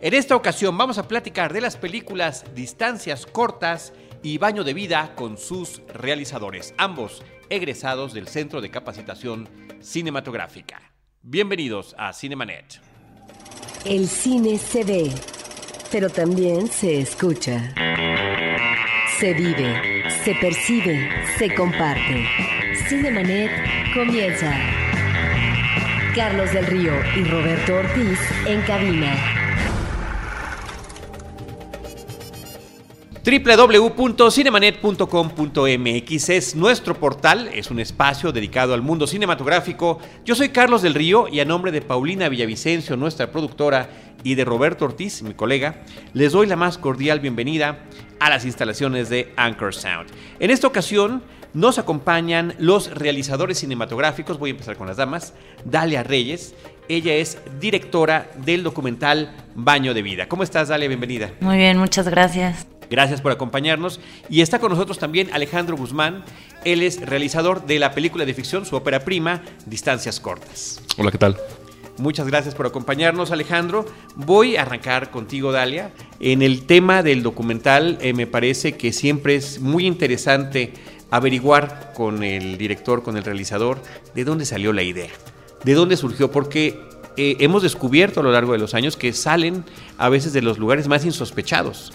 En esta ocasión vamos a platicar de las películas Distancias Cortas y Baño de Vida con sus realizadores, ambos egresados del Centro de Capacitación Cinematográfica. Bienvenidos a Cinemanet. El cine se ve, pero también se escucha. Se vive, se percibe, se comparte. Cinemanet comienza. Carlos del Río y Roberto Ortiz en cabina. www.cinemanet.com.mx es nuestro portal, es un espacio dedicado al mundo cinematográfico. Yo soy Carlos del Río y a nombre de Paulina Villavicencio, nuestra productora, y de Roberto Ortiz, mi colega, les doy la más cordial bienvenida a las instalaciones de Anchor Sound. En esta ocasión nos acompañan los realizadores cinematográficos, voy a empezar con las damas, Dalia Reyes. Ella es directora del documental Baño de Vida. ¿Cómo estás, Dalia? Bienvenida. Muy bien, muchas gracias. Gracias por acompañarnos. Y está con nosotros también Alejandro Guzmán. Él es realizador de la película de ficción, su ópera prima, Distancias Cortas. Hola, ¿qué tal? Muchas gracias por acompañarnos, Alejandro. Voy a arrancar contigo, Dalia. En el tema del documental, eh, me parece que siempre es muy interesante averiguar con el director, con el realizador, de dónde salió la idea, de dónde surgió, porque eh, hemos descubierto a lo largo de los años que salen a veces de los lugares más insospechados.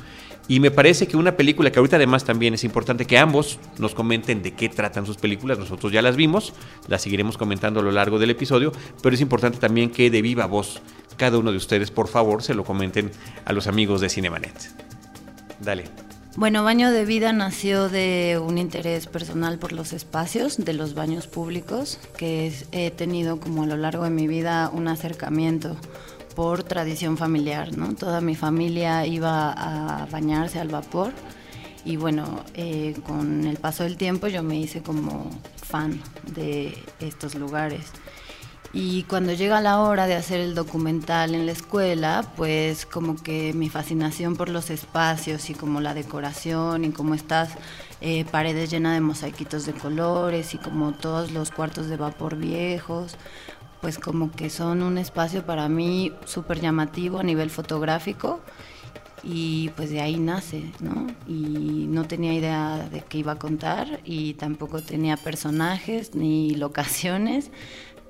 Y me parece que una película que ahorita además también es importante que ambos nos comenten de qué tratan sus películas, nosotros ya las vimos, las seguiremos comentando a lo largo del episodio, pero es importante también que de viva voz cada uno de ustedes, por favor, se lo comenten a los amigos de Cinemanet. Dale. Bueno, Baño de Vida nació de un interés personal por los espacios de los baños públicos, que he tenido como a lo largo de mi vida un acercamiento por tradición familiar, ¿no? Toda mi familia iba a bañarse al vapor y bueno, eh, con el paso del tiempo yo me hice como fan de estos lugares. Y cuando llega la hora de hacer el documental en la escuela, pues como que mi fascinación por los espacios y como la decoración y como estas eh, paredes llenas de mosaiquitos de colores y como todos los cuartos de vapor viejos, pues como que son un espacio para mí súper llamativo a nivel fotográfico y pues de ahí nace, ¿no? Y no tenía idea de qué iba a contar y tampoco tenía personajes ni locaciones,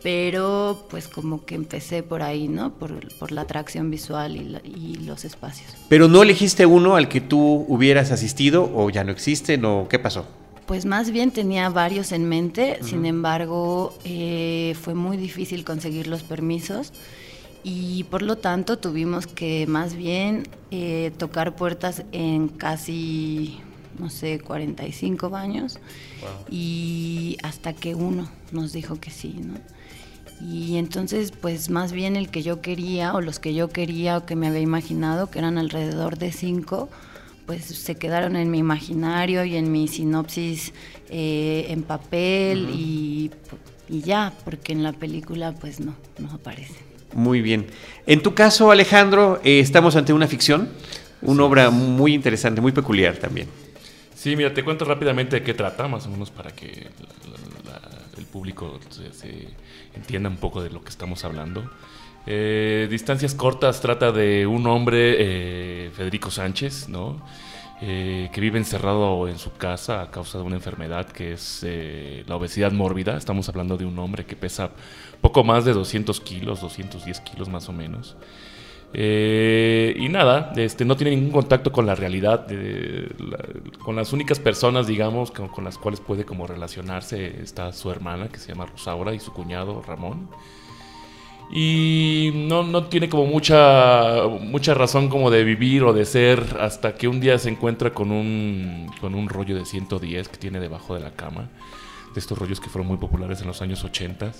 pero pues como que empecé por ahí, ¿no? Por, la atracción visual y, y, los espacios. Pero no elegiste uno al que tú hubieras asistido o ya no existen o qué pasó? Pues más bien tenía varios en mente, sin embargo eh, fue muy difícil conseguir los permisos y por lo tanto tuvimos que más bien eh, tocar puertas en casi, no sé, 45 baños y hasta que uno nos dijo que sí, ¿no? Y entonces, pues más bien el que yo quería o los que yo quería o que me había imaginado, que eran alrededor de cinco, pues se quedaron en mi imaginario y en mi sinopsis eh, en papel y, ya, porque en la película pues no, no aparece. Muy bien. En tu caso, Alejandro, eh, estamos ante una ficción, una obra muy interesante, muy peculiar también. Sí, mira, te cuento rápidamente de qué trata, más o menos para que el público se, entienda un poco de lo que estamos hablando. Eh, distancias cortas trata de un hombre, eh, Federico Sánchez, ¿no? Eh, que vive encerrado en su casa a causa de una enfermedad que es la obesidad mórbida. Estamos hablando de un hombre que pesa poco más de 200 kilos, 210 kilos más o menos. y nada, este, no tiene ningún contacto con la realidad, con las únicas personas, digamos, con, con, las cuales puede como relacionarse está su hermana, que se llama Rosaura, y su cuñado Ramón y no, no, tiene como mucha, mucha razón como de vivir o de ser hasta que un día se encuentra con un, con un rollo de 110 que tiene debajo de la cama, de estos rollos que fueron muy populares en los años 80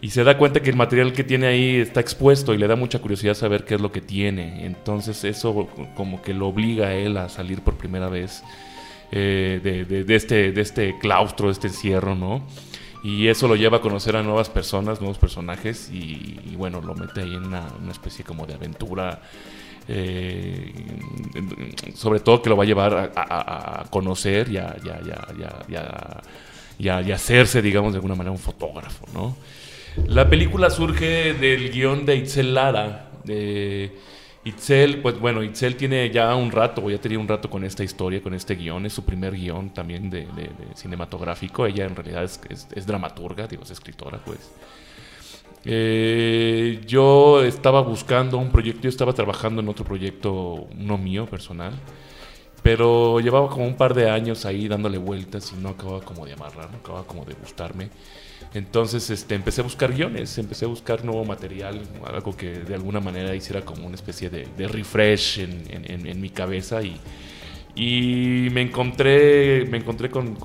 y se da cuenta que el material que tiene ahí está expuesto y le da mucha curiosidad saber qué es lo que tiene. Entonces eso como que lo obliga a él a salir por primera vez eh, de, de, este, de este claustro, de este encierro, ¿no? Y eso lo lleva a conocer a nuevas personas, nuevos personajes y, bueno, lo mete ahí en una, especie como de aventura. Eh, sobre todo que lo va a llevar a, conocer y a, hacerse, digamos, de alguna manera un fotógrafo, ¿no? La película surge del guion de Itzel Lara Itzel, pues bueno, Itzel tiene ya un rato, ya tenía un rato con esta historia, con este guion, es su primer guion también de, cinematográfico. Ella en realidad es, dramaturga, digo, es escritora, pues. Eh, yo estaba buscando un proyecto, yo estaba trabajando en otro proyecto, uno mío, personal, pero llevaba como un par de años ahí dándole vueltas y no acababa como de amarrar, no acababa como de gustarme. Entonces este, empecé a buscar guiones, empecé a buscar nuevo material, algo que de alguna manera hiciera como una especie de, refresh en, mi cabeza y, me encontré, me encontré con,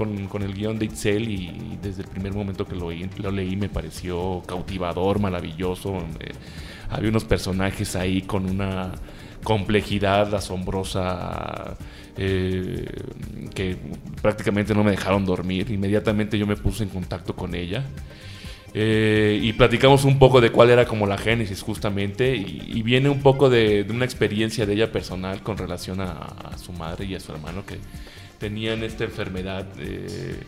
el guion de Itzel y, desde el primer momento que lo, lo leí me pareció cautivador, maravilloso. Eh, había unos personajes ahí con una complejidad asombrosa eh, que prácticamente no me dejaron dormir. Inmediatamente yo me puse en contacto con ella. Eh, y platicamos un poco de cuál era como la génesis justamente y, viene un poco de, una experiencia de ella personal con relación a, su madre y a su hermano que tenían esta enfermedad eh,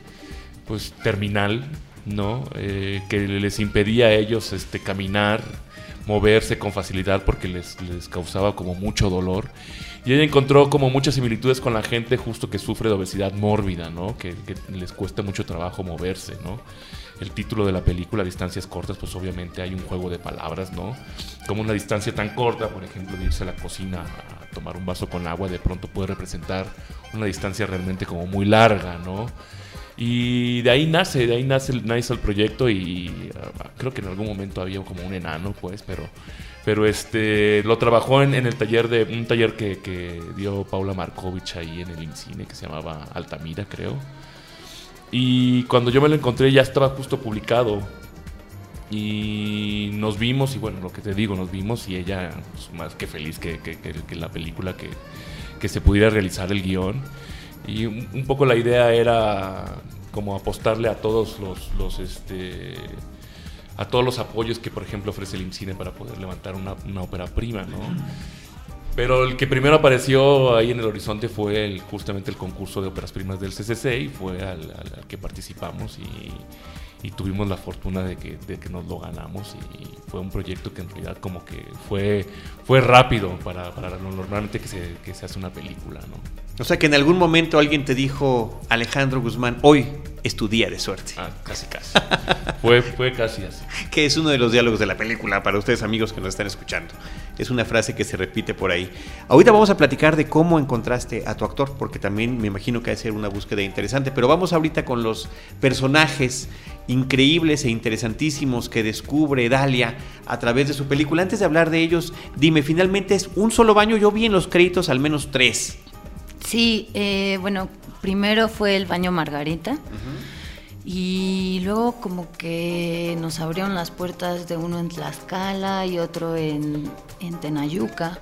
pues terminal, ¿no? que les impedía a ellos este, caminar, moverse con facilidad porque les, les causaba como mucho dolor y ella encontró como muchas similitudes con la gente justo que sufre de obesidad mórbida, ¿no? Que, les cuesta mucho trabajo moverse, ¿no? El título de la película, Distancias Cortas, pues obviamente hay un juego de palabras, ¿no? Como una distancia tan corta, por ejemplo, de irse a la cocina a tomar un vaso con agua, de pronto puede representar una distancia realmente como muy larga, ¿no? Y de ahí nace, de ahí nace, nace el proyecto y ah, creo que en algún momento había como un enano, pues, pero pero este lo trabajó en, el taller de un taller que, dio Paula Markovich ahí en el INCINE que se llamaba Altamira, creo. Y cuando yo me lo encontré ya estaba justo publicado. Y nos vimos, y bueno, lo que te digo, nos vimos y ella pues, más que feliz que, que, la película que, se pudiera realizar el guion. Y un, poco la idea era como apostarle a todos los, los este, a todos los apoyos que, por ejemplo, ofrece el IMCINE para poder levantar una, una ópera prima, ¿no? Pero el que primero apareció ahí en el horizonte fue el, justamente el concurso de óperas primas del CCC y fue al, que participamos y y tuvimos la fortuna de que, de que nos lo ganamos y fue un proyecto que en realidad como que fue, fue rápido para, para lo normalmente que se, que se hace una película, ¿no? O sea que en algún momento alguien te dijo, Alejandro Guzmán, hoy es tu día de suerte. Ah, casi, casi. fue, fue casi así. Que es uno de los diálogos de la película para ustedes amigos que nos están escuchando. Es una frase que se repite por ahí. Ahorita vamos a platicar de cómo encontraste a tu actor, porque también me imagino que ha de ser una búsqueda interesante. Pero vamos ahorita con los personajes increíbles e interesantísimos que descubre Dalia a través de su película. Antes de hablar de ellos, dime, finalmente es un solo baño. Yo vi en los créditos al menos tres. Sí, eh, bueno, primero fue el baño Margarita. Y luego como que nos abrieron las puertas de uno en Tlaxcala y otro en, en Tenayuca,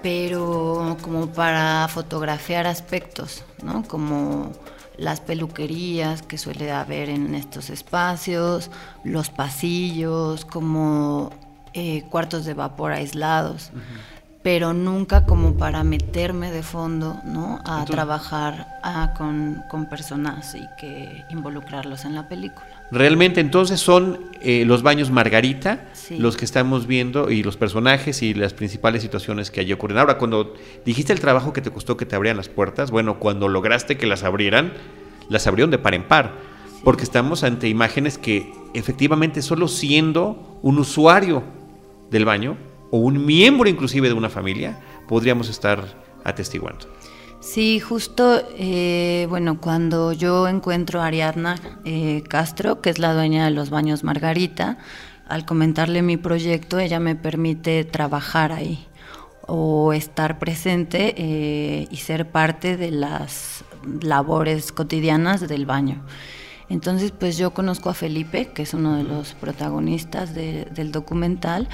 pero como para fotografiar aspectos, ¿no? Como las peluquerías que suele haber en estos espacios, los pasillos, como eh, cuartos de vapor aislados, pero nunca como para meterme de fondo ¿no? a trabajar con, con, personas y que involucrarlos en la película. Realmente entonces son eh, los baños Margarita los que estamos viendo y los personajes y las principales situaciones que allí ocurren. Ahora, cuando dijiste el trabajo que te costó que te abrieran las puertas, bueno, cuando lograste que las abrieran, las abrieron de par en par, porque estamos ante imágenes que efectivamente solo siendo un usuario del baño o un miembro inclusive de una familia podríamos estar atestiguando. Sí, justo, eh, bueno, cuando yo encuentro a Ariadna eh, Castro, que es la dueña de los baños Margarita, al comentarle mi proyecto, ella me permite trabajar ahí o estar presente eh, y ser parte de las labores cotidianas del baño. Entonces, pues yo conozco a Felipe, que es uno de los protagonistas del documental,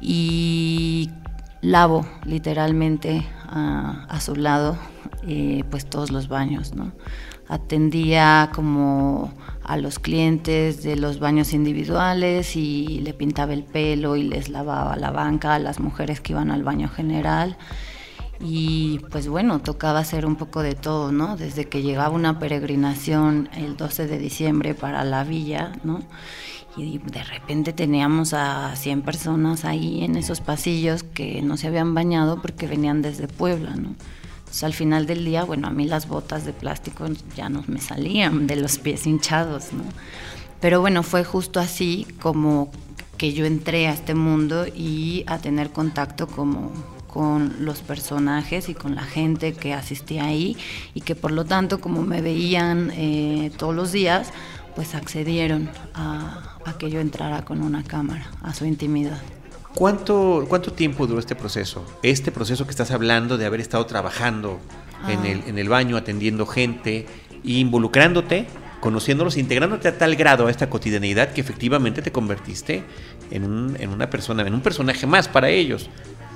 y lavo literalmente a, su lado eh, pues todos los baños, ¿no? Atendía como a los clientes de los baños individuales y le pintaba el pelo y les lavaba la banca a las mujeres que iban al baño general. Y pues bueno, tocaba hacer un poco de todo, ¿no? Desde que llegaba una peregrinación el 12 de diciembre para la villa, ¿no? y de repente teníamos a 100 personas ahí en esos pasillos que no se habían bañado porque venían desde Puebla, ¿no? Entonces, al final del día, bueno, a mí las botas de plástico ya no me salían de los pies hinchados, ¿no? Pero bueno, fue justo así como que yo entré a este mundo y a tener contacto como con los personajes y con la gente que asistía ahí y que por lo tanto como me veían eh, todos los días pues accedieron a, que yo entrara con una cámara a su intimidad. ¿Cuánto, ¿Cuánto tiempo duró este proceso? Este proceso que estás hablando de haber estado trabajando en, ah. el, en el baño, atendiendo gente, involucrándote, conociéndolos, integrándote a tal grado a esta cotidianidad que efectivamente te convertiste en, un, en una persona, en un personaje más para ellos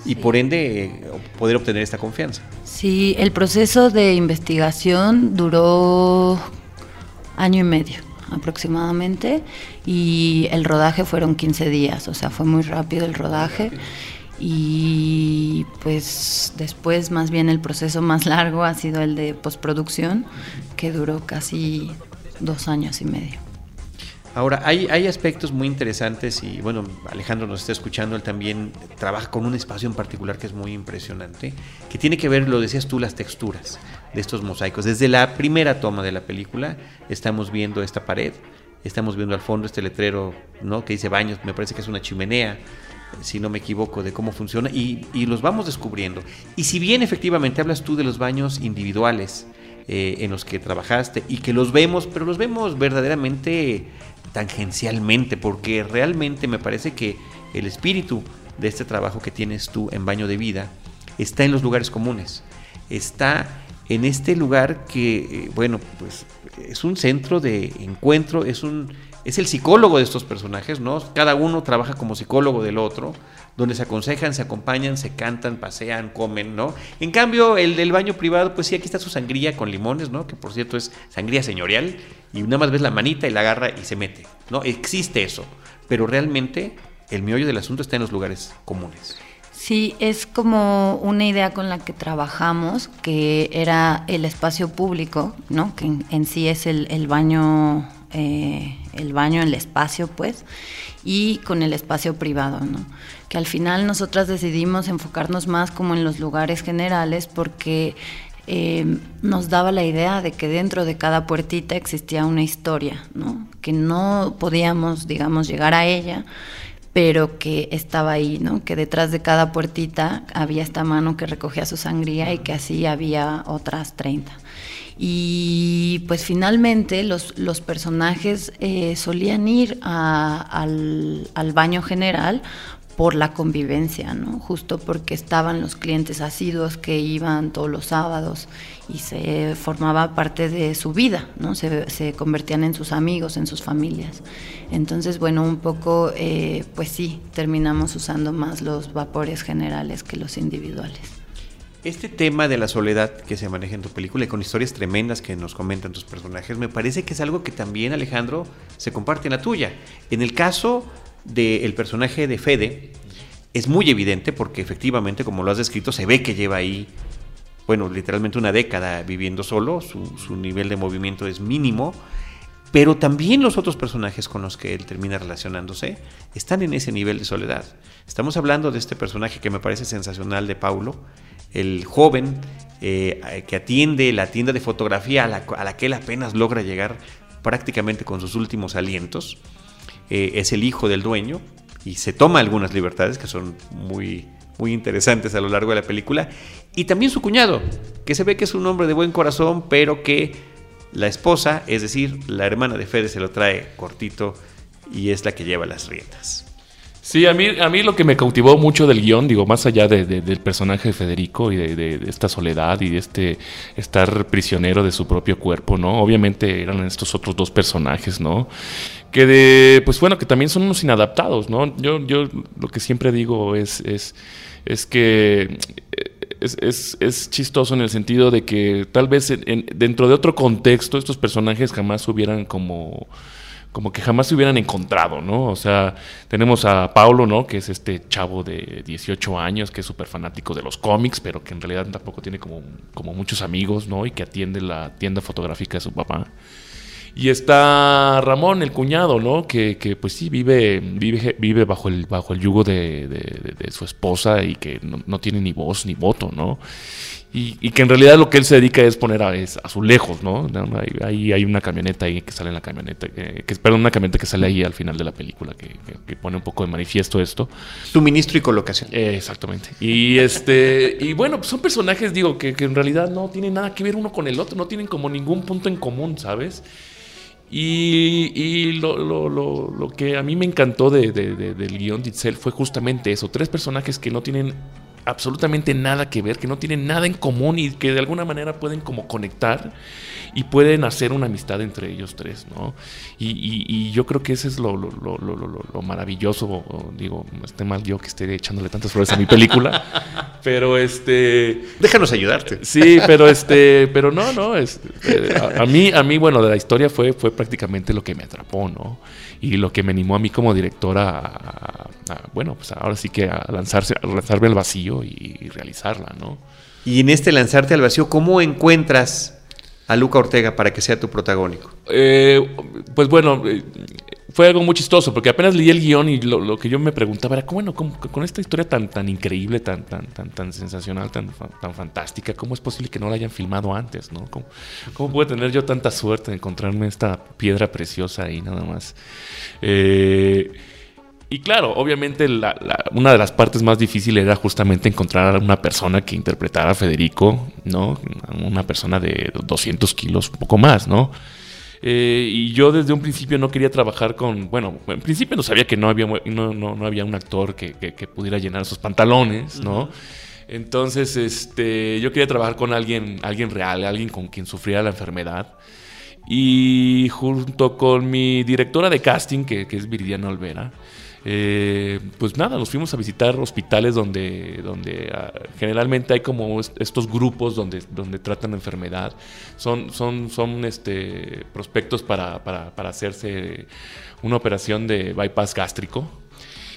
y por ende poder obtener esta confianza. Sí, el proceso de investigación duró año y medio aproximadamente y el rodaje fueron 15 días, o sea, fue muy rápido el rodaje y pues después más bien el proceso más largo ha sido el de postproducción que duró casi dos años y medio. Ahora, hay, hay aspectos muy interesantes y bueno, Alejandro nos está escuchando, él también trabaja con un espacio en particular que es muy impresionante, que tiene que ver, lo decías tú, las texturas de estos mosaicos. Desde la primera toma de la película estamos viendo esta pared, estamos viendo al fondo este letrero ¿no? que dice baños, me parece que es una chimenea, si no me equivoco, de cómo funciona, y, y los vamos descubriendo. Y si bien efectivamente hablas tú de los baños individuales, eh, en los que trabajaste y que los vemos, pero los vemos verdaderamente tangencialmente, porque realmente me parece que el espíritu de este trabajo que tienes tú en Baño de Vida está en los lugares comunes, está en este lugar que, eh, bueno, pues es un centro de encuentro, es un es el psicólogo de estos personajes, ¿no? Cada uno trabaja como psicólogo del otro, donde se aconsejan, se acompañan, se cantan, pasean, comen, ¿no? En cambio, el del baño privado, pues sí, aquí está su sangría con limones, ¿no? Que por cierto es sangría señorial, y nada más ves la manita y la agarra y se mete, ¿no? Existe eso, pero realmente el meollo del asunto está en los lugares comunes. Sí, es como una idea con la que trabajamos, que era el espacio público, ¿no? Que en, sí es el, baño eh, el baño, el espacio, pues, y con el espacio privado, ¿no? Al final nosotras decidimos enfocarnos más como en los lugares generales porque eh, nos daba la idea de que dentro de cada puertita existía una historia, ¿no? Que no podíamos, digamos, llegar a ella, pero que estaba ahí, ¿no? Que detrás de cada puertita había esta mano que recogía su sangría y que así había otras 30. Y pues finalmente los, los personajes eh, solían ir al, al baño general por la convivencia, ¿no? Justo porque estaban los clientes asiduos que iban todos los sábados y se formaba parte de su vida, ¿no? Se, se convertían en sus amigos, en sus familias. Entonces, bueno, un poco, eh, pues sí, terminamos usando más los vapores generales que los individuales. Este tema de la soledad que se maneja en tu película y con historias tremendas que nos comentan tus personajes, me parece que es algo que también, Alejandro, se comparte en la tuya. En el caso del personaje de Fede, es muy evidente porque efectivamente, como lo has descrito, se ve que lleva ahí, bueno, literalmente una década viviendo solo, su, nivel de movimiento es mínimo, pero también los otros personajes con los que él termina relacionándose están en ese nivel de soledad. Estamos hablando de este personaje que me parece sensacional de Paulo, el joven eh, que atiende la tienda de fotografía a la, que él apenas logra llegar prácticamente con sus últimos alientos. Eh, es el hijo del dueño y se toma algunas libertades que son muy, muy interesantes a lo largo de la película. Y también su cuñado, que se ve que es un hombre de buen corazón, pero que la esposa, es decir, la hermana de Fede, se lo trae cortito y es la que lleva las riendas. Sí, a mí, a mí lo que me cautivó mucho del guion, digo, más allá del personaje de Federico y de, esta soledad y de este estar prisionero de su propio cuerpo, ¿no? Obviamente eran estos otros dos personajes, ¿no? Que de, pues bueno, que también son unos inadaptados, ¿no? Yo, yo lo que siempre digo es, es, es que es, es, chistoso en el sentido de que tal vez dentro de otro contexto estos personajes jamás hubieran como como que jamás se hubieran encontrado, ¿no? O sea, tenemos a Paulo, ¿no? Que es este chavo de 18 años, que es súper fanático de los cómics, pero que en realidad tampoco tiene como, como muchos amigos, ¿no? Y que atiende la tienda fotográfica de su papá. Y está Ramón, el cuñado, ¿no? Que, que pues sí, vive, vive, vive bajo, el, bajo el yugo de, de- su esposa y que no, no tiene ni voz ni voto, ¿no? Y, y que en realidad lo que él se dedica es poner a, es azulejos, ¿no? Ahí, ahí hay una camioneta ahí que sale en la camioneta, que, que- perdón, una camioneta que sale ahí al final de la película que, que- que pone un poco de manifiesto esto. Suministro y colocación. Eh, exactamente. Y este y bueno, pues son personajes, digo, que, que en realidad no tienen nada que ver uno con el otro, no tienen como ningún punto en común, ¿sabes? Y, y lo, lo- lo- lo que a mí me encantó de- de- de- del guion de Itzel fue justamente eso, tres personajes que no tienen absolutamente nada que ver, que no tienen nada en común y que de alguna manera pueden como conectar y pueden hacer una amistad entre ellos tres, ¿no? Y, y- y yo creo que ese es lo, lo- lo- lo- lo- lo maravilloso, o- digo, esté mal yo que esté echándole tantas flores a mi película, pero este... Déjanos ayudarte. Sí, pero este, pero no, no, es, eh, a, a mí, a mí, bueno, de la historia fue, fue prácticamente lo que me atrapó, ¿no? Y lo que me animó a mí como directora a, a- a, bueno, pues ahora sí que a lanzarse, a lanzarme al vacío y, y realizarla, ¿no? Y en este lanzarte al vacío, ¿cómo encuentras a Luca Ortega para que sea tu protagónico? Eh, pues bueno, eh, fue algo muy chistoso, porque apenas leí el guion y lo, lo que yo me preguntaba era, ¿cómo, bueno, cómo- con esta historia tan, tan increíble, tan, tan, tan, tan sensacional, tan, tan fantástica, ¿cómo es posible que no la hayan filmado antes? ¿no? ¿Cómo, cómo pude tener yo tanta suerte de encontrarme esta piedra preciosa ahí nada más? Eh, y claro, obviamente la- la- una de las partes más difíciles era justamente encontrar a una persona que interpretara a Federico, ¿no? Una persona de 200 kilos, un poco más, ¿no? Eh, y yo desde un principio no quería trabajar con, bueno, en principio no sabía que no había, no, no- no había un actor que, que- que pudiera llenar sus pantalones, ¿no? Entonces, este, yo quería trabajar con alguien, alguien real, alguien con quien sufriera la enfermedad. Y junto con mi directora de casting, que, que es Viridiana Olvera, eh, pues nada, nos fuimos a visitar hospitales donde, donde ah, generalmente hay como est- estos grupos donde, donde tratan la enfermedad. Son, son, son este, prospectos para, para, para hacerse una operación de bypass gástrico.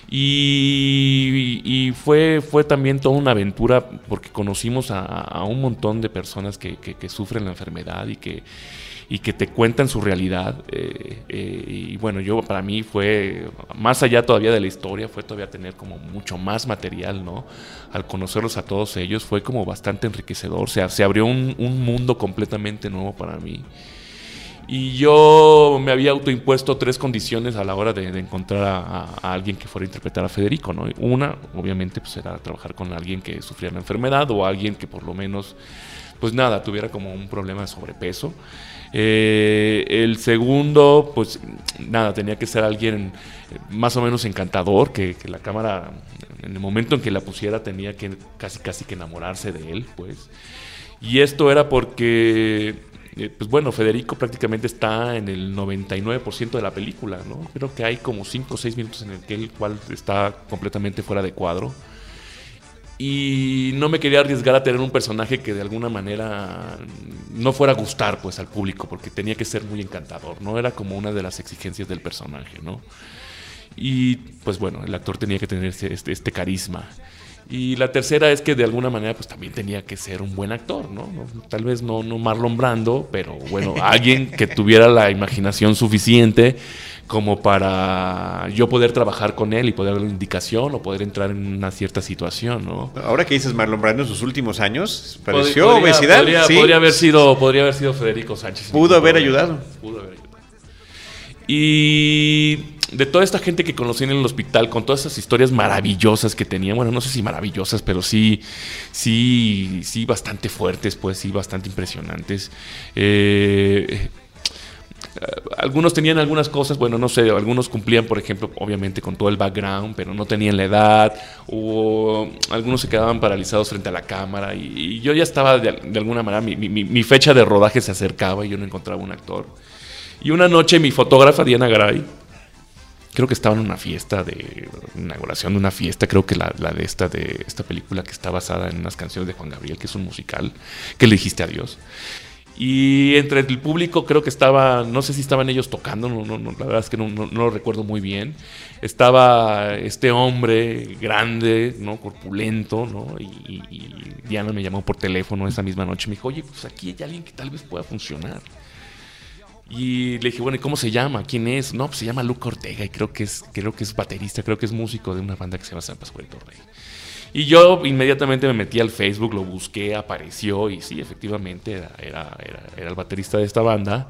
Y, fue, fue también toda una aventura porque conocimos a, un montón de personas que sufren la enfermedad y que, y que te cuentan su realidad. eh, eh, y bueno, yo para mí fue, más allá todavía de la historia, fue todavía tener como mucho más material, ¿no? Al conocerlos a todos ellos fue como bastante enriquecedor. O sea, se abrió un, un mundo completamente nuevo para mí. Y yo me había autoimpuesto tres condiciones a la hora de, de encontrar a, a- a alguien que fuera a interpretar a Federico, ¿no? Una, obviamente, pues era trabajar con alguien que sufriera la enfermedad o alguien que por lo menos, pues nada, tuviera como un problema de sobrepeso. Eh, el segundo, pues nada, tenía que ser alguien más o menos encantador, que, que la cámara, en el momento en que la pusiera, tenía que casi, casi que enamorarse de él, pues. Y esto era porque, eh, pues bueno, Federico prácticamente está en el 99% de la película, ¿no? Creo que hay como 5 o 6 minutos en el que el cual está completamente fuera de cuadro. Y no me quería arriesgar a tener un personaje que de alguna manera no fuera a gustar pues al público, porque tenía que ser muy encantador, ¿no? Era como una de las exigencias del personaje, ¿no? Y pues bueno, el actor tenía que tener este, este- carisma. Y la tercera es que de alguna manera pues también tenía que ser un buen actor, ¿no? No- Tal vez no, no Marlon Brando, pero bueno, alguien que tuviera la imaginación suficiente como para yo poder trabajar con él y poder darle indicación o poder entrar en una cierta situación, ¿no? Ahora que dices Marlon Brando en sus últimos años, pareció Podría- obesidad. Podría, sí. podría haber sido, podría haber sido Federico Sánchez. Pudo haber problema. ayudado. Pudo haber ayudado. Y de toda esta gente que conocí en el hospital, con todas esas historias maravillosas que tenía, bueno, no sé si maravillosas, pero sí, sí, sí, bastante fuertes, pues sí, bastante impresionantes. Eh, algunos tenían algunas cosas, bueno, no sé, algunos cumplían, por ejemplo, obviamente con todo el background, pero no tenían la edad, o algunos se quedaban paralizados frente a la cámara, y, y yo ya estaba de, de alguna manera, mi, mi- mi fecha de rodaje se acercaba y yo no encontraba un actor. Y una noche mi fotógrafa, Diana Garay, creo que estaba en una fiesta de inauguración de una fiesta, creo que la, la de esta de esta película que está basada en unas canciones de Juan Gabriel, que es un musical, que le dijiste adiós. Y entre el público creo que estaba, no sé si estaban ellos tocando, no, no, no, la verdad es que no, lo recuerdo muy bien. Estaba este hombre grande, ¿no? corpulento, ¿no? Y, y- y Diana me llamó por teléfono esa misma noche, me dijo, oye, pues aquí hay alguien que tal vez pueda funcionar. Y le dije, bueno, ¿y cómo se llama? ¿Quién es? No, pues se llama Luca Ortega y creo que es, creo que es baterista, creo que es músico de una banda que se llama San Pascual Torrey. Y yo inmediatamente me metí al Facebook, lo busqué, apareció y sí, efectivamente era, era, el baterista de esta banda.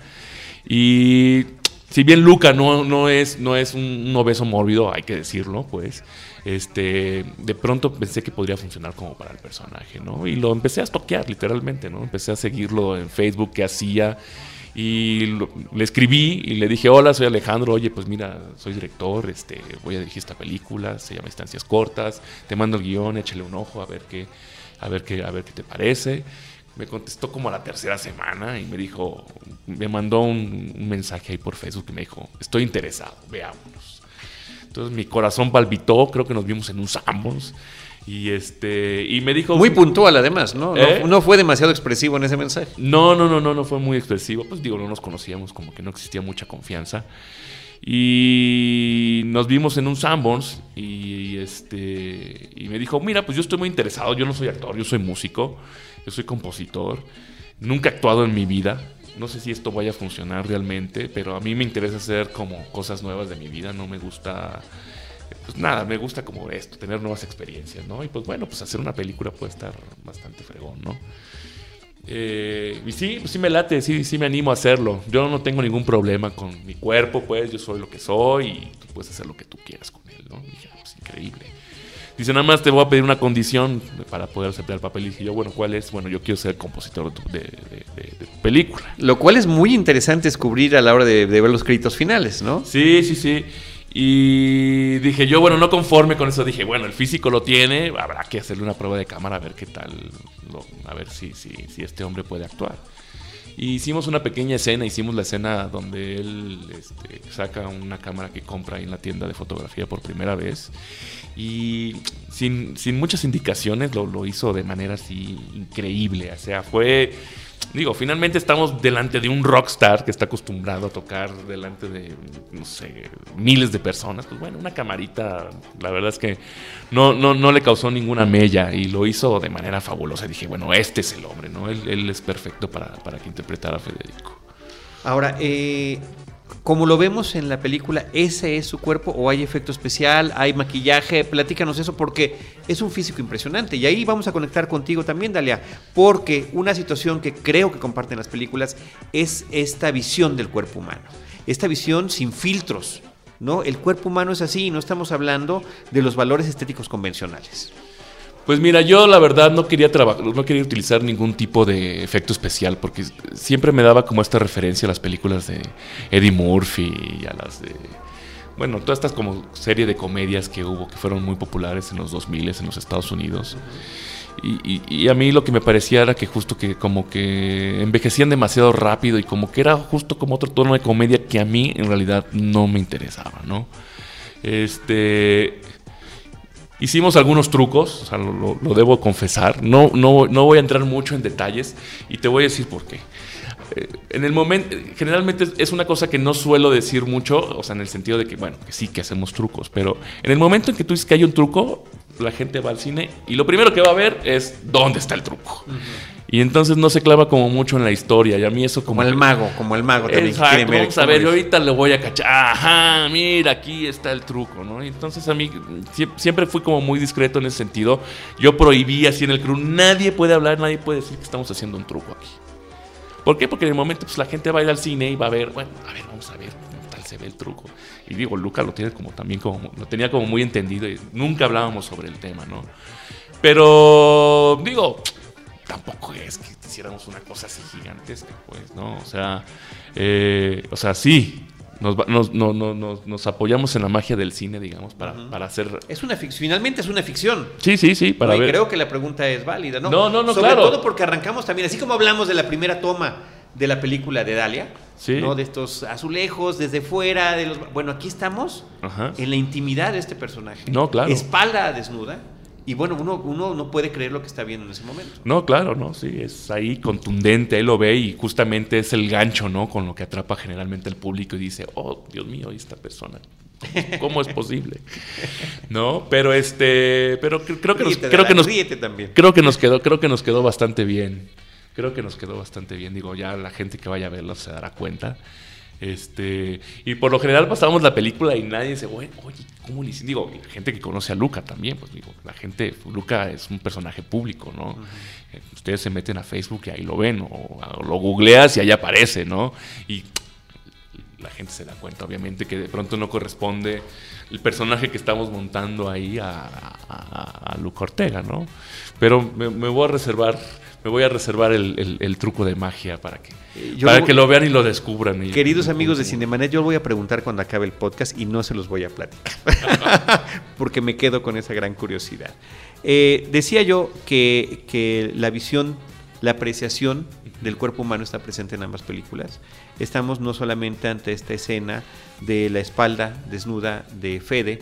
Y si bien Luca no, no, es, no es un, obeso mórbido, hay que decirlo, pues, este, de pronto pensé que podría funcionar como para el personaje, ¿no? Y lo empecé a toquear, literalmente, ¿no? Empecé a seguirlo en Facebook, qué hacía. Y le escribí y le dije, hola, soy Alejandro, oye, pues mira, soy director, este, voy a dirigir esta película, se llama Instancias Cortas, te mando el guion, échale un ojo a ver qué, a ver qué, a ver qué te parece. Me contestó como a la tercera semana y me dijo, me mandó un, mensaje ahí por Facebook y me dijo, estoy interesado, veámonos. Entonces mi corazón palpitó, creo que nos vimos en un Sambos. Y este y me dijo muy puntual además, ¿no? ¿Eh? ¿no? fue demasiado expresivo en ese mensaje. No, no, no, no, no fue muy expresivo. Pues digo, no nos conocíamos, como que no existía mucha confianza. Y nos vimos en un Sanborns y este y me dijo, "Mira, pues yo estoy muy interesado, yo no soy actor, yo soy músico, yo soy compositor. Nunca he actuado en mi vida. No sé si esto vaya a funcionar realmente, pero a mí me interesa hacer como cosas nuevas de mi vida, no me gusta pues nada, me gusta como esto, tener nuevas experiencias, ¿no? Y pues bueno, pues hacer una película puede estar bastante fregón, ¿no? Eh, y sí, pues sí me late, sí, sí me animo a hacerlo. Yo no tengo ningún problema con mi cuerpo, pues yo soy lo que soy y tú puedes hacer lo que tú quieras con él, ¿no? Y dije, pues increíble. Dice, nada más te voy a pedir una condición para poder aceptar el papel. Y dije yo, bueno, ¿cuál es? Bueno, yo quiero ser compositor de, de, película. Lo cual es muy interesante descubrir a la hora de, ver los créditos finales, ¿no? Sí, sí, sí. Y dije yo, bueno, no conforme con eso, dije, bueno, el físico lo tiene, habrá que hacerle una prueba de cámara a ver qué tal, a ver si, si, si este hombre puede actuar. Y hicimos una pequeña escena, hicimos la escena donde él este, saca una cámara que compra en la tienda de fotografía por primera vez. Y sin, sin muchas indicaciones lo, lo hizo de manera así increíble. O sea, fue digo, finalmente estamos delante de un rockstar que está acostumbrado a tocar delante de, no sé, miles de personas. Pues bueno, una camarita, la verdad es que no, no, no le causó ninguna mella y lo hizo de manera fabulosa. Dije, bueno, este es el hombre, ¿no? Él, él es perfecto para, para que interpretara a Federico. Ahora, eh, como lo vemos en la película, ¿ese es su cuerpo o hay efecto especial, hay maquillaje? Platícanos eso porque es un físico impresionante. Y ahí vamos a conectar contigo también, Dalia, porque una situación que creo que comparten las películas es esta visión del cuerpo humano. Esta visión sin filtros, ¿no? El cuerpo humano es así y no estamos hablando de los valores estéticos convencionales. Pues mira, yo la verdad no quería trabajar, no quería utilizar ningún tipo de efecto especial porque siempre me daba como esta referencia a las películas de Eddie Murphy y a las de bueno, todas estas como serie de comedias que hubo que fueron muy populares en los 2000 en los Estados Unidos. Y, a mí lo que me parecía era que justo que como que envejecían demasiado rápido y como que era justo como otro tono de comedia que a mí en realidad no me interesaba, ¿no? Este, Hicimos algunos trucos, o sea, lo, debo confesar. No, no, no voy a entrar mucho en detalles y te voy a decir por qué. Eh, en el momento, generalmente es una cosa que no suelo decir mucho, o sea, en el sentido de que, bueno, que sí, que hacemos trucos, pero en el momento en que tú dices que hay un truco, la gente va al cine y lo primero que va a ver es dónde está el truco. Y entonces no se clava como mucho en la historia. Y a mí eso como. Como el mago, como el mago también. Exacto, vamos a ver, yo ahorita le voy a cachar. Ajá, mira, aquí está el truco, ¿no? Y entonces a mí siempre fui como muy discreto en ese sentido. Yo prohibí así en el crew. Nadie puede hablar, nadie puede decir que estamos haciendo un truco aquí. ¿Por qué? Porque en el momento pues, la gente va a ir al cine y va a ver, bueno, a ver, vamos a ver cómo tal se ve el truco. Y digo, Luca lo tiene como también como, lo tenía como muy entendido y nunca hablábamos sobre el tema, ¿no? Pero digo, tampoco es que hiciéramos una cosa así gigantesca, pues, ¿no? O sea, eh, o sea, sí, nos, nos, nos, apoyamos en la magia del cine, digamos, para, para hacer... Es una ficción, finalmente es una ficción. Sí, sí, sí, para ver. creo que la pregunta es válida, ¿no? No, no, no, Sobre todo porque arrancamos también, así como hablamos de la primera toma de la película de Dalia, ¿no? De estos azulejos, desde fuera, de los... Bueno, aquí estamos en la intimidad de este personaje. No, claro. Espalda desnuda y bueno, uno, uno no puede creer lo que está viendo en ese momento. No, claro, no, sí, es ahí contundente, él lo ve y justamente es el gancho, ¿no? Con lo que atrapa generalmente al público y dice, oh, Dios mío, esta persona, ¿cómo es posible? ¿No? Pero este, pero creo que nos, creo que nos, creo que nos quedó, creo que nos quedó bastante bien creo que nos quedó bastante bien. Digo, ya la gente que vaya a verlo se dará cuenta. Este, y por lo general pasamos la película y nadie dice, oye, ¿cómo le hiciste? Digo, gente que conoce a Luca también, pues digo, la gente, Luca es un personaje público, ¿no? Eh, ustedes se meten a Facebook y ahí lo ven, o, lo googleas y ahí aparece, ¿no? Y la gente se da cuenta, obviamente, que de pronto no corresponde el personaje que estamos montando ahí a, a, Luca Ortega, ¿no? Pero me voy a reservar me voy a reservar el, truco de magia para que, eh, para que lo vean y lo descubran. queridos amigos de Cinemanet, yo voy a preguntar cuando acabe el podcast y no se los voy a platicar, porque me quedo con esa gran curiosidad. Eh, decía yo que, que la visión, la apreciación del cuerpo humano está presente en ambas películas. Estamos no solamente ante esta escena de la espalda desnuda de Fede,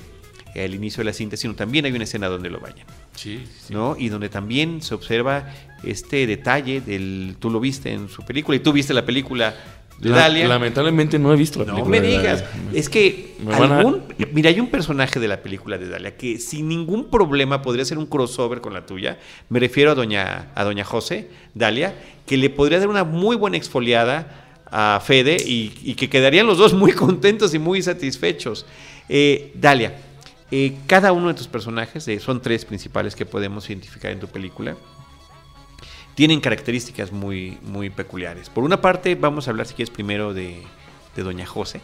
al inicio de la cinta, sino también hay una escena donde lo bañan. Sí, ¿no? Y donde también se observa este detalle del tú lo viste en su película y tú viste la película de Dalia. Lamentablemente no he visto la película. No me digas, es que algún, mira, hay un personaje de la película de Dalia que sin ningún problema podría ser un crossover con la tuya. Me refiero a doña a doña José Dalia, que le podría dar una muy buena exfoliada a Fede y, que quedarían los dos muy contentos y muy satisfechos. Eh, Dalia, eh, cada uno de tus personajes, eh, son tres principales que podemos identificar en tu película, tienen características muy, muy peculiares. Por una parte, vamos a hablar, si quieres, primero de, Doña José,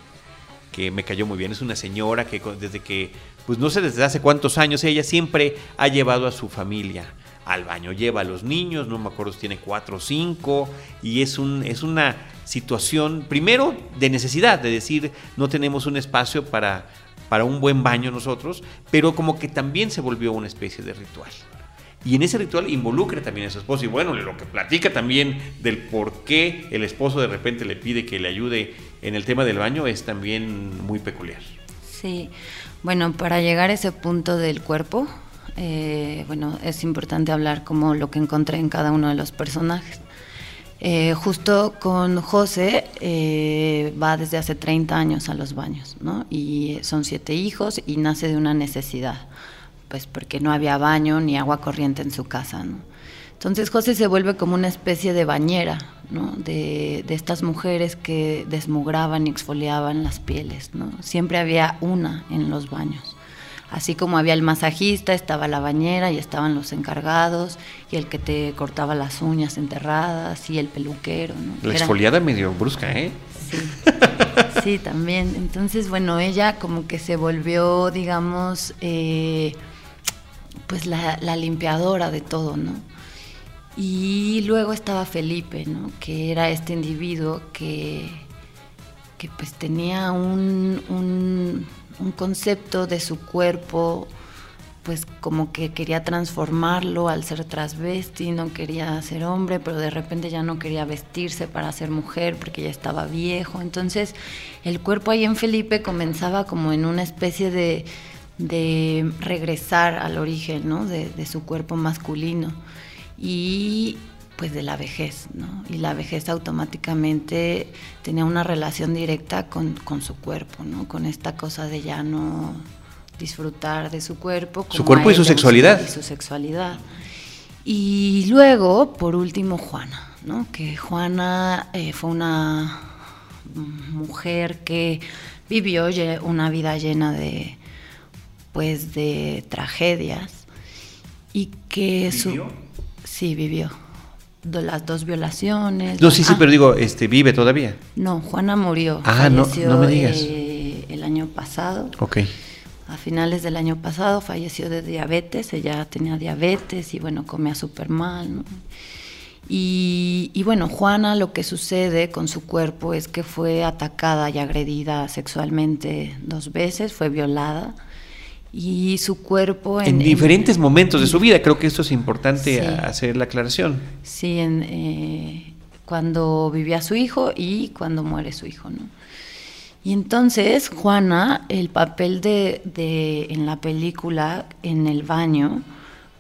que me cayó muy bien. Es una señora que desde que, pues no sé desde hace cuántos años, ella siempre ha llevado a su familia al baño. Lleva a los niños, no me acuerdo si tiene cuatro o cinco, y es, un, es una situación, primero, de necesidad, de decir, no tenemos un espacio para para un buen baño nosotros, pero como que también se volvió una especie de ritual. Y en ese ritual involucra también a su esposo. Y bueno, lo que platica también del por qué el esposo de repente le pide que le ayude en el tema del baño es también muy peculiar. Sí, bueno, para llegar a ese punto del cuerpo, eh, bueno, es importante hablar como lo que encontré en cada uno de los personajes. Eh, justo con José eh, va desde hace 30 años a los baños, ¿no? Y son siete hijos y nace de una necesidad, pues porque no había baño ni agua corriente en su casa, ¿no? Entonces José se vuelve como una especie de bañera, ¿no? De, de estas mujeres que desmugraban y exfoliaban las pieles, ¿no? Siempre había una en los baños. Así como había el masajista, estaba la bañera y estaban los encargados y el que te cortaba las uñas enterradas y el peluquero. ¿no? La exfoliada medio brusca, ¿eh? Sí. sí, también. Entonces, bueno, ella como que se volvió, digamos, eh, pues la, limpiadora de todo, ¿no? Y luego estaba Felipe, ¿no? Que era este individuo que, que pues tenía un, un un concepto de su cuerpo, pues como que quería transformarlo al ser transvesti, no quería ser hombre, pero de repente ya no quería vestirse para ser mujer porque ya estaba viejo. Entonces el cuerpo ahí en Felipe comenzaba como en una especie de, de regresar al origen ¿no? de, de su cuerpo masculino. Y pues de la vejez, ¿no? Y la vejez automáticamente tenía una relación directa con, su cuerpo, ¿no? Con esta cosa de ya no disfrutar de su cuerpo. Su cuerpo y su sexualidad. Y su sexualidad. Y luego, por último, Juana, ¿no? Que Juana eh, fue una mujer que vivió una vida llena de, pues, de tragedias y que ¿Vivió? su... Sí, vivió de las dos violaciones. No, sí, sí, pero digo, este, ¿vive todavía? No, Juana murió. Ah, no, no me digas. Eh, el año pasado. Ok. A finales del año pasado falleció de diabetes, ella tenía diabetes y bueno, comía súper mal. ¿no? Y, y, bueno, Juana lo que sucede con su cuerpo es que fue atacada y agredida sexualmente dos veces, fue violada y su cuerpo en, diferentes momentos de su vida. Creo que esto es importante hacer la aclaración. Sí, en, eh, cuando vivía su hijo y cuando muere su hijo, ¿no? Y entonces Juana, el papel de, de en la película en el baño,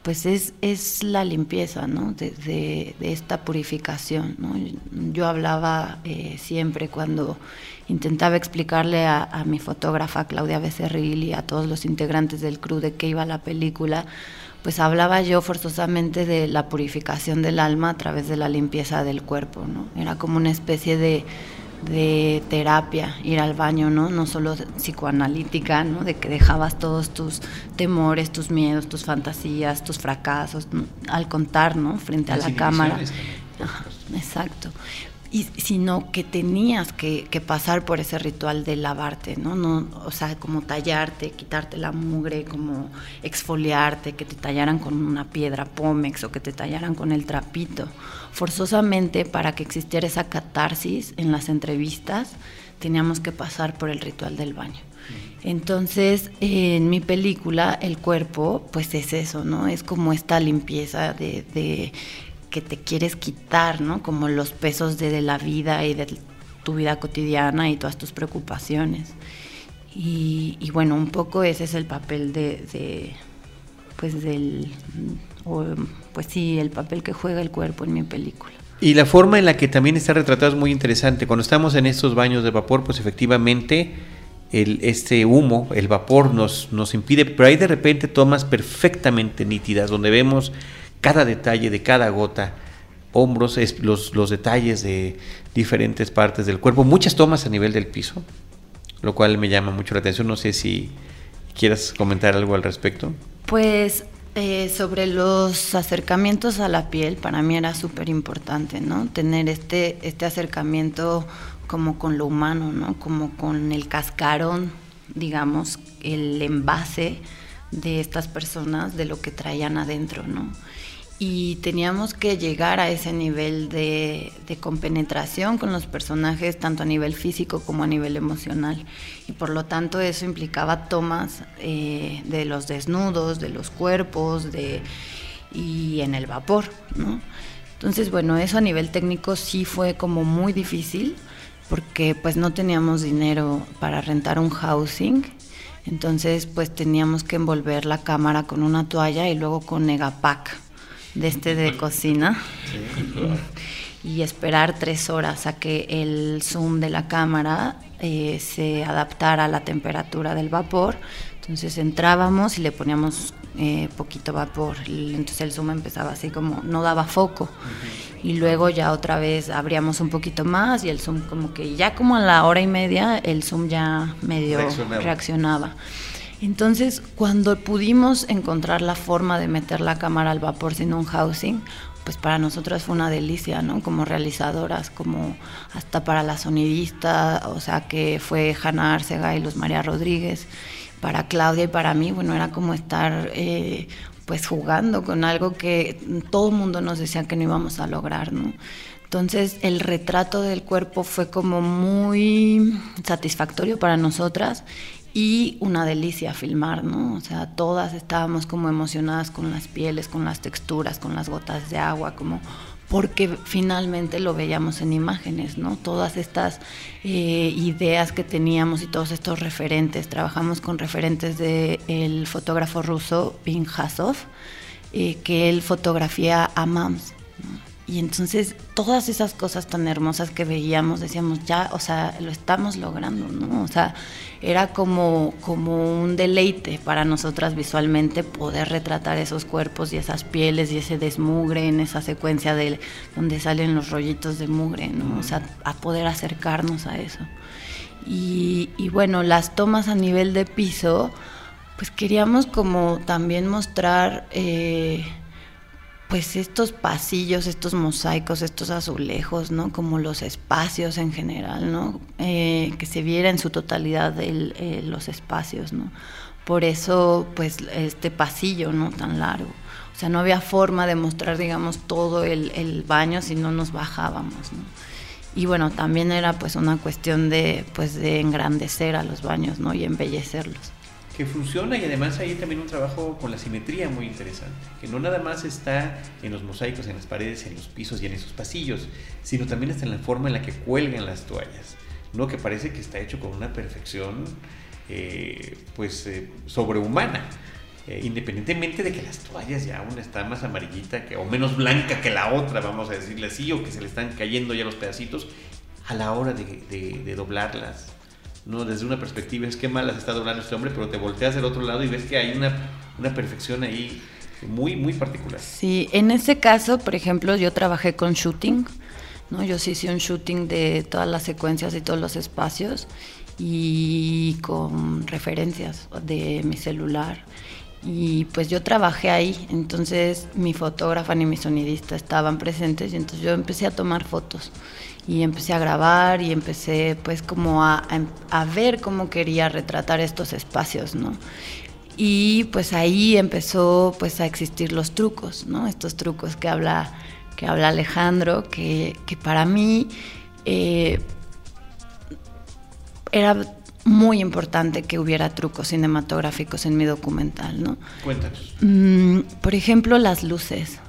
pues es, es la limpieza, ¿no? De, de, esta purificación, ¿no? Yo hablaba eh, siempre cuando intentaba explicarle a, mi fotógrafa Claudia Becerril y a todos los integrantes del crew de qué iba la película, pues hablaba yo forzosamente de la purificación del alma a través de la limpieza del cuerpo, ¿no? Era como una especie de, de terapia, ir al baño, ¿no? No solo psicoanalítica, ¿no? De que dejabas todos tus temores, tus miedos, tus fantasías, tus fracasos al contar, ¿no? Frente a la cámara. exacto y sino que tenías que, pasar por ese ritual de lavarte, ¿no? ¿no? O sea, como tallarte, quitarte la mugre, como exfoliarte, que te tallaran con una piedra pómex o que te tallaran con el trapito. Forzosamente, para que existiera esa catarsis en las entrevistas, teníamos que pasar por el ritual del baño. Entonces, en mi película, el cuerpo, pues es eso, ¿no? Es como esta limpieza de que te quieres quitar, ¿no? Como los pesos de, la vida y de tu vida cotidiana y todas tus preocupaciones. Y, bueno, un poco ese es el papel de, pues del, pues sí, el papel que juega el cuerpo en mi película. Y la forma en la que también está retratado es muy interesante. Cuando estamos en estos baños de vapor, pues efectivamente el, este humo, el vapor nos, nos impide, pero hay de repente tomas perfectamente nítidas, donde vemos cada detalle de cada gota, hombros, los, los detalles de diferentes partes del cuerpo, muchas tomas a nivel del piso, lo cual me llama mucho la atención. No sé si quieras comentar algo al respecto. Pues eh, sobre los acercamientos a la piel, para mí era súper importante, ¿no? Tener este, este acercamiento como con lo humano, ¿no? Como con el cascarón, digamos, el envase de estas personas, de lo que traían adentro, ¿no? Y teníamos que llegar a ese nivel de, compenetración con los personajes, tanto a nivel físico como a nivel emocional. Y por lo tanto eso implicaba tomas eh, de los desnudos, de los cuerpos, de, y en el vapor. ¿no? Entonces, bueno, eso a nivel técnico sí fue como muy difícil, porque pues no teníamos dinero para rentar un housing. Entonces, pues teníamos que envolver la cámara con una toalla y luego con Negapac de este de cocina y esperar tres horas a que el zoom de la cámara eh, se adaptara a la temperatura del vapor. Entonces entrábamos y le poníamos eh, poquito vapor. Entonces el zoom empezaba así como no daba foco. Y luego ya otra vez abríamos un poquito más y el zoom como que ya como a la hora y media el zoom ya medio reaccionaba. Entonces, cuando pudimos encontrar la forma de meter la cámara al vapor sin un housing, pues para nosotras fue una delicia, ¿no? Como realizadoras, como hasta para la sonidista, o sea, que fue Hanna Arcega y Luz María Rodríguez. Para Claudia y para mí, bueno, era como estar eh, pues jugando con algo que todo el mundo nos decía que no íbamos a lograr, ¿no? Entonces el retrato del cuerpo fue como muy satisfactorio para nosotras y una delicia filmar, ¿no? O sea, todas estábamos como emocionadas con las pieles, con las texturas, con las gotas de agua, como porque finalmente lo veíamos en imágenes, ¿no? Todas estas eh, ideas que teníamos y todos estos referentes. Trabajamos con referentes del fotógrafo ruso Pin Hasov, eh, que él fotografía a MAMS. Y entonces todas esas cosas tan hermosas que veíamos, decíamos, ya, o sea, lo estamos logrando, ¿no? O sea, era como, como un deleite para nosotras visualmente poder retratar esos cuerpos y esas pieles y ese desmugre en esa secuencia de donde salen los rollitos de mugre, ¿no? O sea, a poder acercarnos a eso. Y, bueno, las tomas a nivel de piso, pues queríamos como también mostrar... Eh, pues estos pasillos, estos mosaicos, estos azulejos, ¿no? Como los espacios en general, ¿no? Eh, que se viera en su totalidad eh, los espacios, ¿no? Por eso, pues, este pasillo, ¿no? Tan largo. O sea, no había forma de mostrar, digamos, todo el, el baño si no nos bajábamos, ¿no? Y bueno, también era pues una cuestión de, pues, de engrandecer a los baños, ¿no? Y embellecerlos que funciona y además hay también un trabajo con la simetría muy interesante, que no nada más está en los mosaicos, en las paredes, en los pisos y en esos pasillos, sino también está en la forma en la que cuelgan las toallas, ¿no? que parece que está hecho con una perfección eh, pues eh, sobrehumana. Eh, independientemente de que las toallas ya una está más amarillita que, o menos blanca que la otra, vamos a decirle así, o que se le están cayendo ya los pedacitos, a la hora de, de doblarlas ¿no? Desde una perspectiva es que mal las está doblando este hombre, pero te volteas del otro lado y ves que hay una, una perfección ahí muy, muy particular. Sí, en ese caso, por ejemplo, yo trabajé con shooting, ¿no? Yo sí hice un shooting de todas las secuencias y todos los espacios y con referencias de mi celular. Y pues yo trabajé ahí, entonces mi fotógrafa ni mi sonidista estaban presentes y entonces yo empecé a tomar fotos y empecé a grabar y empecé pues como a, a ver cómo quería retratar estos espacios, ¿no? Y pues ahí empezó pues a existir los trucos, ¿no? Estos trucos que habla, que habla Alejandro, que, que para mí eh, era muy importante que hubiera trucos cinematográficos en mi documental, ¿no? Cuéntanos. Mm, por ejemplo, las luces.